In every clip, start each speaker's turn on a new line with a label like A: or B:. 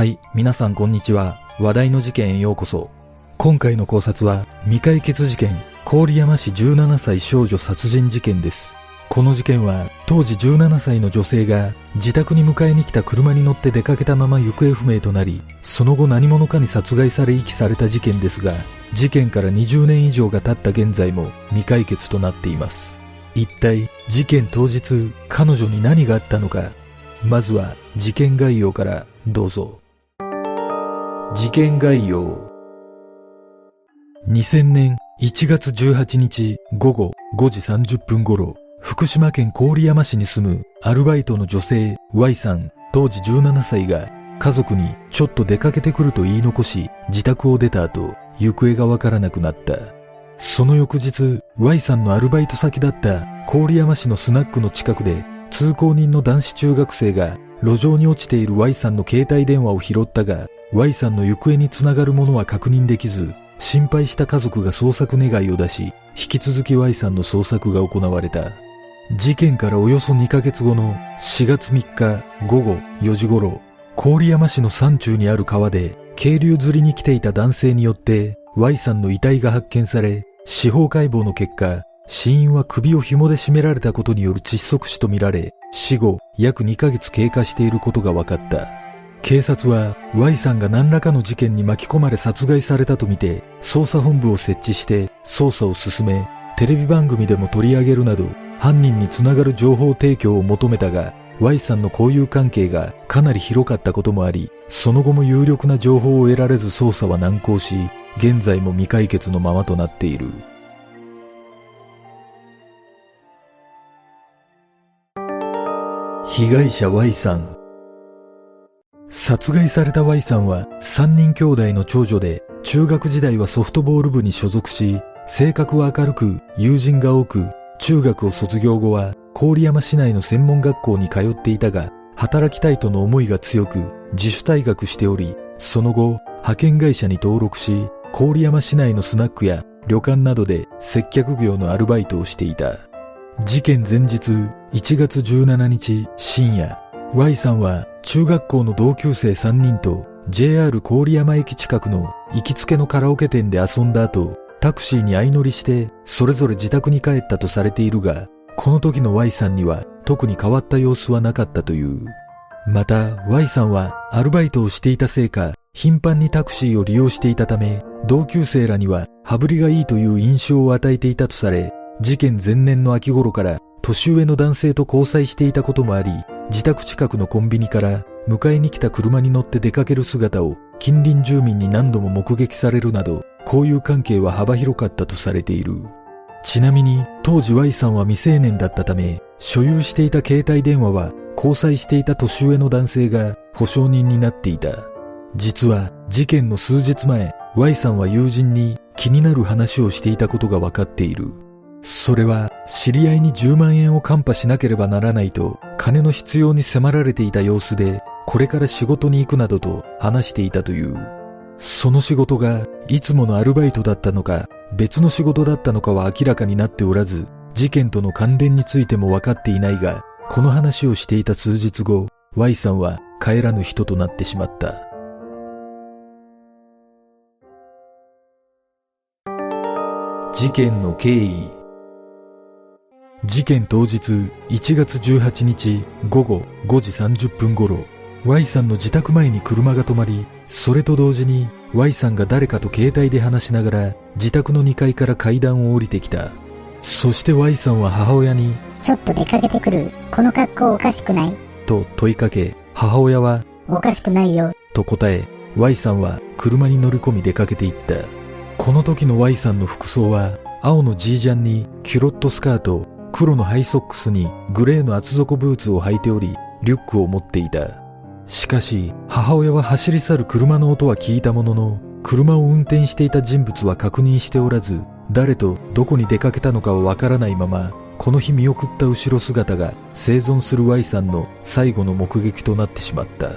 A: はい、皆さんこんにちは。話題の事件へようこそ。今回の考察は未解決事件、郡山市17歳少女殺人事件です。この事件は当時17歳の女性が自宅に迎えに来た車に乗って出かけたまま行方不明となり、その後何者かに殺害され遺棄された事件ですが、事件から20年以上が経った現在も未解決となっています。一体事件当日彼女に何があったのかまずは事件概要からどうぞ。事件概要。2000年1月18日午後5時30分頃、福島県郡山市に住むアルバイトの女性 Y さん当時17歳が家族にちょっと出かけてくると言い残し自宅を出た後行方がわからなくなった。その翌日 Y さんのアルバイト先だった郡山市のスナックの近くで通行人の男子中学生が路上に落ちている Y さんの携帯電話を拾ったが Y さんの行方につながるものは確認できず心配した家族が捜索願いを出し引き続き Y さんの捜索が行われた事件からおよそ2ヶ月後の4月3日午後4時頃郡山市の山中にある川で渓流釣りに来ていた男性によって Y さんの遺体が発見され司法解剖の結果死因は首を紐で絞められたことによる窒息死とみられ、死後約2ヶ月経過していることが分かった。警察は Y さんが何らかの事件に巻き込まれ殺害されたとみて、捜査本部を設置して捜査を進め、テレビ番組でも取り上げるなど、犯人につながる情報提供を求めたが、Y さんの交友関係がかなり広かったこともあり、その後も有力な情報を得られず捜査は難航し、現在も未解決のままとなっている。被害者 Y さん殺害された Y さんは3人兄弟の長女で中学時代はソフトボール部に所属し性格は明るく友人が多く中学を卒業後は郡山市内の専門学校に通っていたが働きたいとの思いが強く自主退学しておりその後派遣会社に登録し郡山市内のスナックや旅館などで接客業のアルバイトをしていた。事件前日1月17日深夜 Y さんは中学校の同級生3人と JR 郡山駅近くの行きつけのカラオケ店で遊んだ後タクシーに相乗りしてそれぞれ自宅に帰ったとされているがこの時の Y さんには特に変わった様子はなかったという。また Y さんはアルバイトをしていたせいか頻繁にタクシーを利用していたため同級生らには羽振りがいいという印象を与えていたとされ事件前年の秋頃から年上の男性と交際していたこともあり、自宅近くのコンビニから迎えに来た車に乗って出かける姿を近隣住民に何度も目撃されるなど、交友関係は幅広かったとされている。ちなみに当時 Y さんは未成年だったため、所有していた携帯電話は交際していた年上の男性が保証人になっていた。実は事件の数日前、Y さんは友人に気になる話をしていたことが分かっている。それは知り合いに10万円をカンパしなければならないと金の必要に迫られていた様子でこれから仕事に行くなどと話していたという。その仕事がいつものアルバイトだったのか別の仕事だったのかは明らかになっておらず事件との関連についても分かっていないがこの話をしていた数日後 Y さんは帰らぬ人となってしまった。事件の経緯事件当日1月18日午後5時30分頃 Y さんの自宅前に車が止まりそれと同時に Y さんが誰かと携帯で話しながら自宅の2階から階段を降りてきたそして Y さんは母親に
B: ちょっと出かけてくる。この格好おかしくない？
A: と問いかけ母親は
B: おかしくないよ。
A: と答え Y さんは車に乗り込み出かけていったこの時の Y さんの服装は青のジージャンにキュロットスカート黒のハイソックスにグレーの厚底ブーツを履いておりリュックを持っていた。しかし母親は走り去る車の音は聞いたものの車を運転していた人物は確認しておらず誰とどこに出かけたのかはわからないままこの日見送った後ろ姿が生存する Y さんの最後の目撃となってしまった。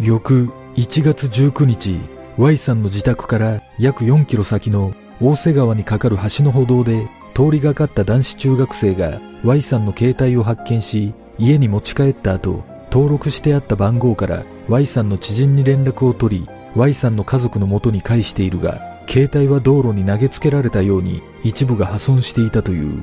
A: 翌1月19日 Y さんの自宅から約4キロ先の大瀬川に架かる橋の歩道で通りがかった男子中学生が Y さんの携帯を発見し家に持ち帰った後登録してあった番号から Y さんの知人に連絡を取り Y さんの家族の元に返しているが携帯は道路に投げつけられたように一部が破損していたという。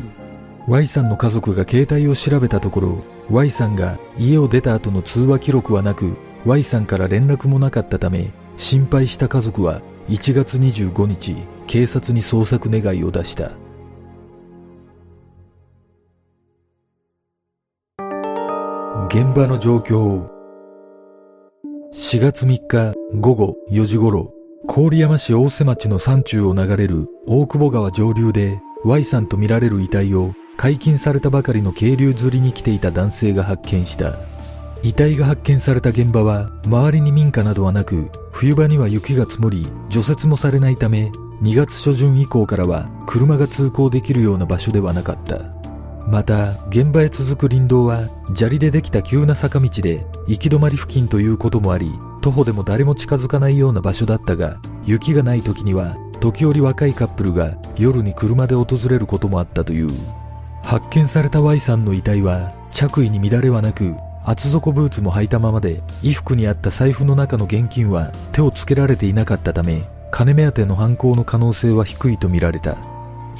A: Y さんの家族が携帯を調べたところ Y さんが家を出た後の通話記録はなく Y さんから連絡もなかったため心配した家族は1月25日警察に捜索願いを出した。現場の状況4月3日午後4時頃郡山市大瀬町の山中を流れる大久保川上流で Y さんとみられる遺体を解禁されたばかりの渓流釣りに来ていた男性が発見した。遺体が発見された現場は周りに民家などはなく冬場には雪が積もり除雪もされないため2月初旬以降からは車が通行できるような場所ではなかった。また現場へ続く林道は砂利でできた急な坂道で行き止まり付近ということもあり徒歩でも誰も近づかないような場所だったが雪がない時には時折若いカップルが夜に車で訪れることもあったという。発見された Y さんの遺体は着衣に乱れはなく厚底ブーツも履いたままで衣服にあった財布の中の現金は手をつけられていなかったため金目当ての犯行の可能性は低いとみられた。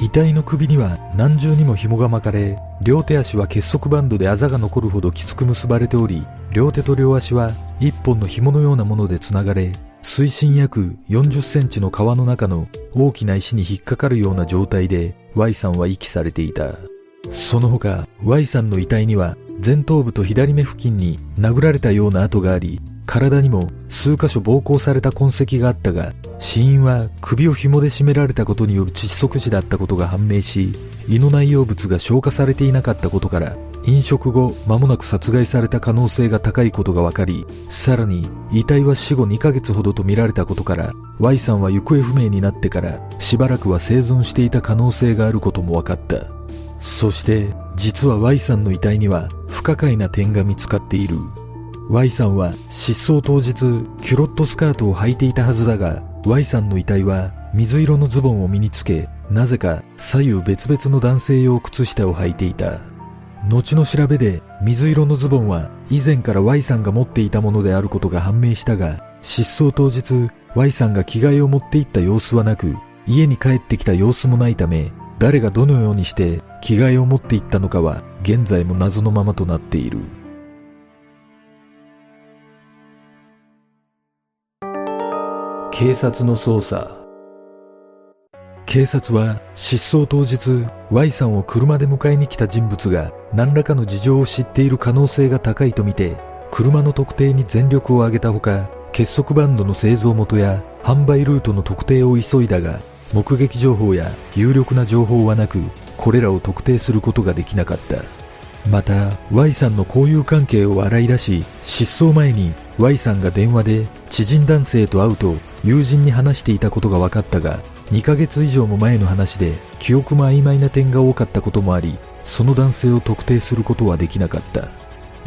A: 遺体の首には何重にも紐が巻かれ両手足は結束バンドであざが残るほどきつく結ばれており両手と両足は一本の紐のようなものでつながれ水深約40センチの川の中の大きな石に引っかかるような状態で Y さんは遺棄されていた。その他 Y さんの遺体には前頭部と左目付近に殴られたような跡があり体にも数箇所暴行された痕跡があったが死因は首を紐で絞められたことによる窒息死だったことが判明し胃の内容物が消化されていなかったことから飲食後間もなく殺害された可能性が高いことが分かりさらに遺体は死後2ヶ月ほどとみられたことから Y さんは行方不明になってからしばらくは生存していた可能性があることも分かった。そして実は Y さんの遺体には不可解な点が見つかっている。Y さんは失踪当日キュロットスカートを履いていたはずだが Y さんの遺体は水色のズボンを身につけなぜか左右別々の男性用靴下を履いていた。後の調べで水色のズボンは以前から Y さんが持っていたものであることが判明したが失踪当日 Y さんが着替えを持っていった様子はなく家に帰ってきた様子もないため誰がどのようにして着替えを持っていったのかは現在も謎のままとなっている。警察の捜査。警察は失踪当日 Y さんを車で迎えに来た人物が何らかの事情を知っている可能性が高いとみて車の特定に全力を挙げたほか結束バンドの製造元や販売ルートの特定を急いだが目撃情報や有力な情報はなくこれらを特定することができなかった。また Y さんの交友関係を洗い出し失踪前に Y さんが電話で知人男性と会うと友人に話していたことが分かったが2ヶ月以上も前の話で記憶も曖昧な点が多かったこともありその男性を特定することはできなかった。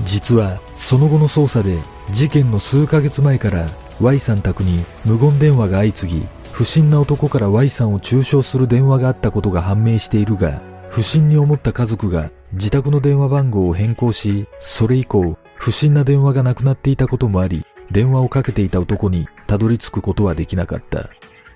A: 実はその後の捜査で事件の数ヶ月前から Y さん宅に無言電話が相次ぎ不審な男から Y さんを中傷する電話があったことが判明しているが不審に思った家族が自宅の電話番号を変更しそれ以降不審な電話がなくなっていたこともあり電話をかけていた男にたどり着くことはできなかった。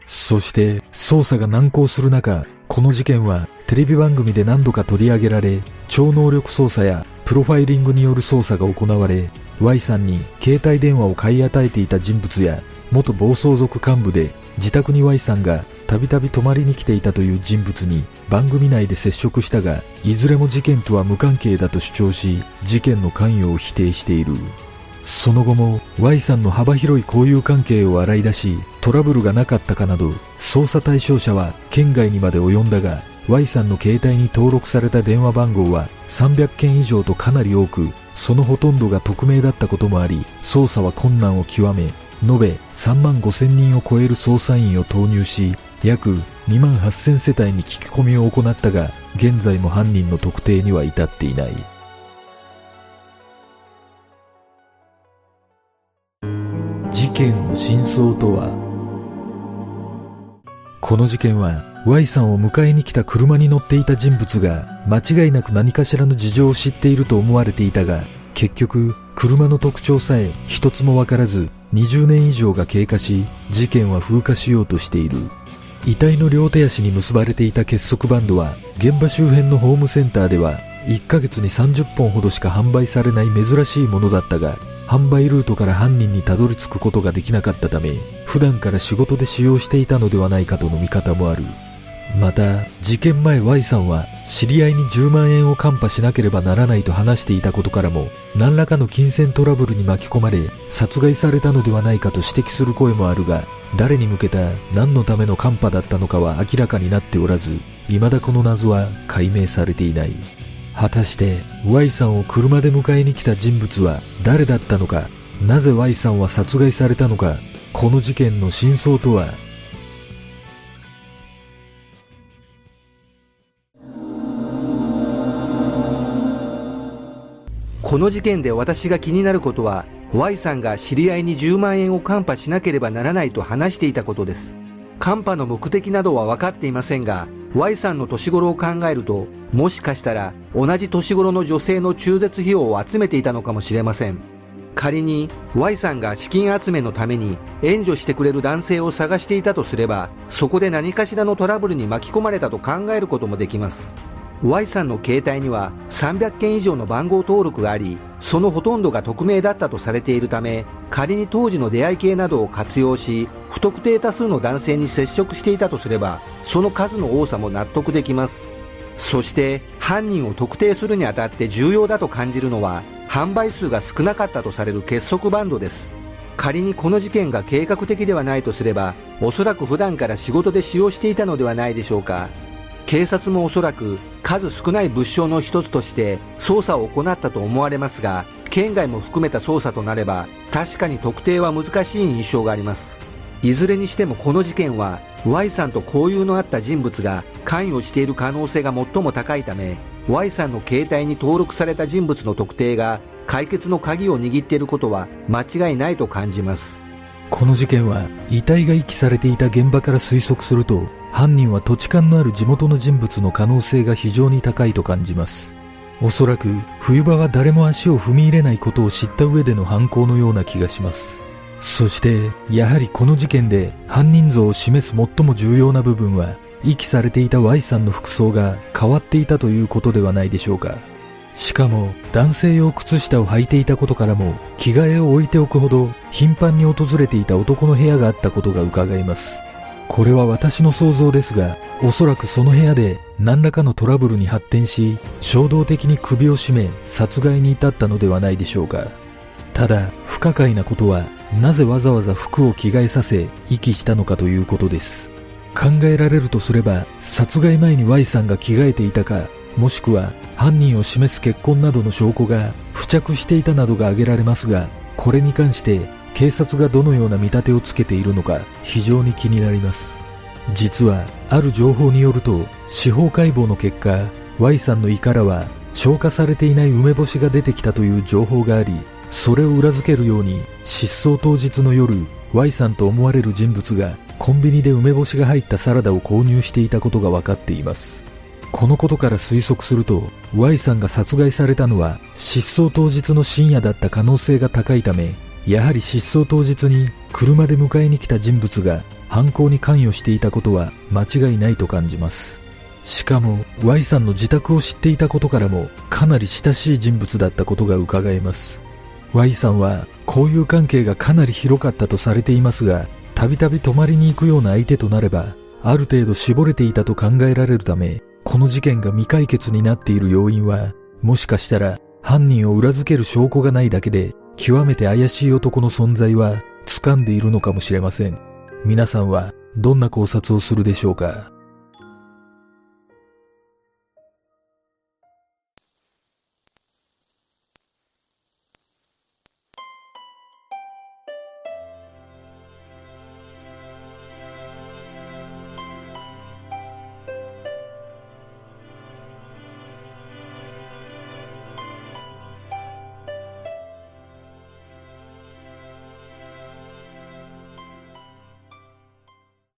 A: そして捜査が難航する中この事件はテレビ番組で何度か取り上げられ超能力捜査やプロファイリングによる捜査が行われ Y さんに携帯電話を買い与えていた人物や元暴走族幹部で自宅に Y さんがたびたび泊まりに来ていたという人物に番組内で接触したがいずれも事件とは無関係だと主張し事件の関与を否定している。その後も Y さんの幅広い交友関係を洗い出しトラブルがなかったかなど捜査対象者は県外にまで及んだが Y さんの携帯に登録された電話番号は300件以上とかなり多くそのほとんどが匿名だったこともあり捜査は困難を極め延べ3万5千人を超える捜査員を投入し約2万8000世帯に聞き込みを行ったが現在も犯人の特定には至っていない。事件の真相とは？この事件は Y さんを迎えに来た車に乗っていた人物が間違いなく何かしらの事情を知っていると思われていたが結局車の特徴さえ一つもわからず20年以上が経過し事件は風化しようとしている。遺体の両手足に結ばれていた結束バンドは現場周辺のホームセンターでは1ヶ月に30本ほどしか販売されない珍しいものだったが販売ルートから犯人にたどり着くことができなかったため普段から仕事で使用していたのではないかとの見方もある。また事件前 Y さんは知り合いに10万円をカンパしなければならないと話していたことからも何らかの金銭トラブルに巻き込まれ殺害されたのではないかと指摘する声もあるが誰に向けた何のためのカンパだったのかは明らかになっておらず未だこの謎は解明されていない。果たして Y さんを車で迎えに来た人物は誰だったのかなぜ Y さんは殺害されたのかこの事件の真相とは
C: この事件で私が気になることは Y さんが知り合いに10万円をカンパしなければならないと話していたことです。カンパの目的などは分かっていませんが Y さんの年頃を考えるともしかしたら同じ年頃の女性の中絶費用を集めていたのかもしれません。仮に Y さんが資金集めのために援助してくれる男性を探していたとすればそこで何かしらのトラブルに巻き込まれたと考えることもできます。Y さんの携帯には300件以上の番号登録がありそのほとんどが匿名だったとされているため仮に当時の出会い系などを活用し不特定多数の男性に接触していたとすればその数の多さも納得できます。そして犯人を特定するにあたって重要だと感じるのは販売数が少なかったとされる結束バンドです。仮にこの事件が計画的ではないとすればおそらく普段から仕事で使用していたのではないでしょうか。警察もおそらく数少ない物証の一つとして捜査を行ったと思われますが県外も含めた捜査となれば確かに特定は難しい印象があります。いずれにしてもこの事件は Y さんと交友のあった人物が関与している可能性が最も高いため Y さんの携帯に登録された人物の特定が解決の鍵を握っていることは間違いないと感じます。
A: この事件は遺体が遺棄されていた現場から推測すると犯人は土地勘のある地元の人物の可能性が非常に高いと感じます。おそらく冬場は誰も足を踏み入れないことを知った上での犯行のような気がします。そして、やはりこの事件で犯人像を示す最も重要な部分は、遺棄されていた Y さんの服装が変わっていたということではないでしょうか。しかも、男性用靴下を履いていたことからも、着替えを置いておくほど頻繁に訪れていた男の部屋があったことが伺えます。これは私の想像ですが、おそらくその部屋で何らかのトラブルに発展し、衝動的に首を絞め殺害に至ったのではないでしょうか。ただ、不可解なことは、なぜわざわざ服を着替えさせ、遺棄したのかということです。考えられるとすれば、殺害前に Y さんが着替えていたか、もしくは犯人を示す結婚などの証拠が付着していたなどが挙げられますが、これに関して警察がどのような見立てをつけているのか非常に気になります。実はある情報によると司法解剖の結果 Y さんの胃からは消化されていない梅干しが出てきたという情報がありそれを裏付けるように失踪当日の夜 Y さんと思われる人物がコンビニで梅干しが入ったサラダを購入していたことが分かっています。このことから推測すると Y さんが殺害されたのは失踪当日の深夜だった可能性が高いためやはり失踪当日に車で迎えに来た人物が犯行に関与していたことは間違いないと感じます。しかも Y さんの自宅を知っていたことからもかなり親しい人物だったことが伺えます。Y さんは交友関係がかなり広かったとされていますが、たびたび泊まりに行くような相手となれば、ある程度絞れていたと考えられるため、この事件が未解決になっている要因は、もしかしたら犯人を裏付ける証拠がないだけで極めて怪しい男の存在は掴んでいるのかもしれません。皆さんはどんな考察をするでしょうか？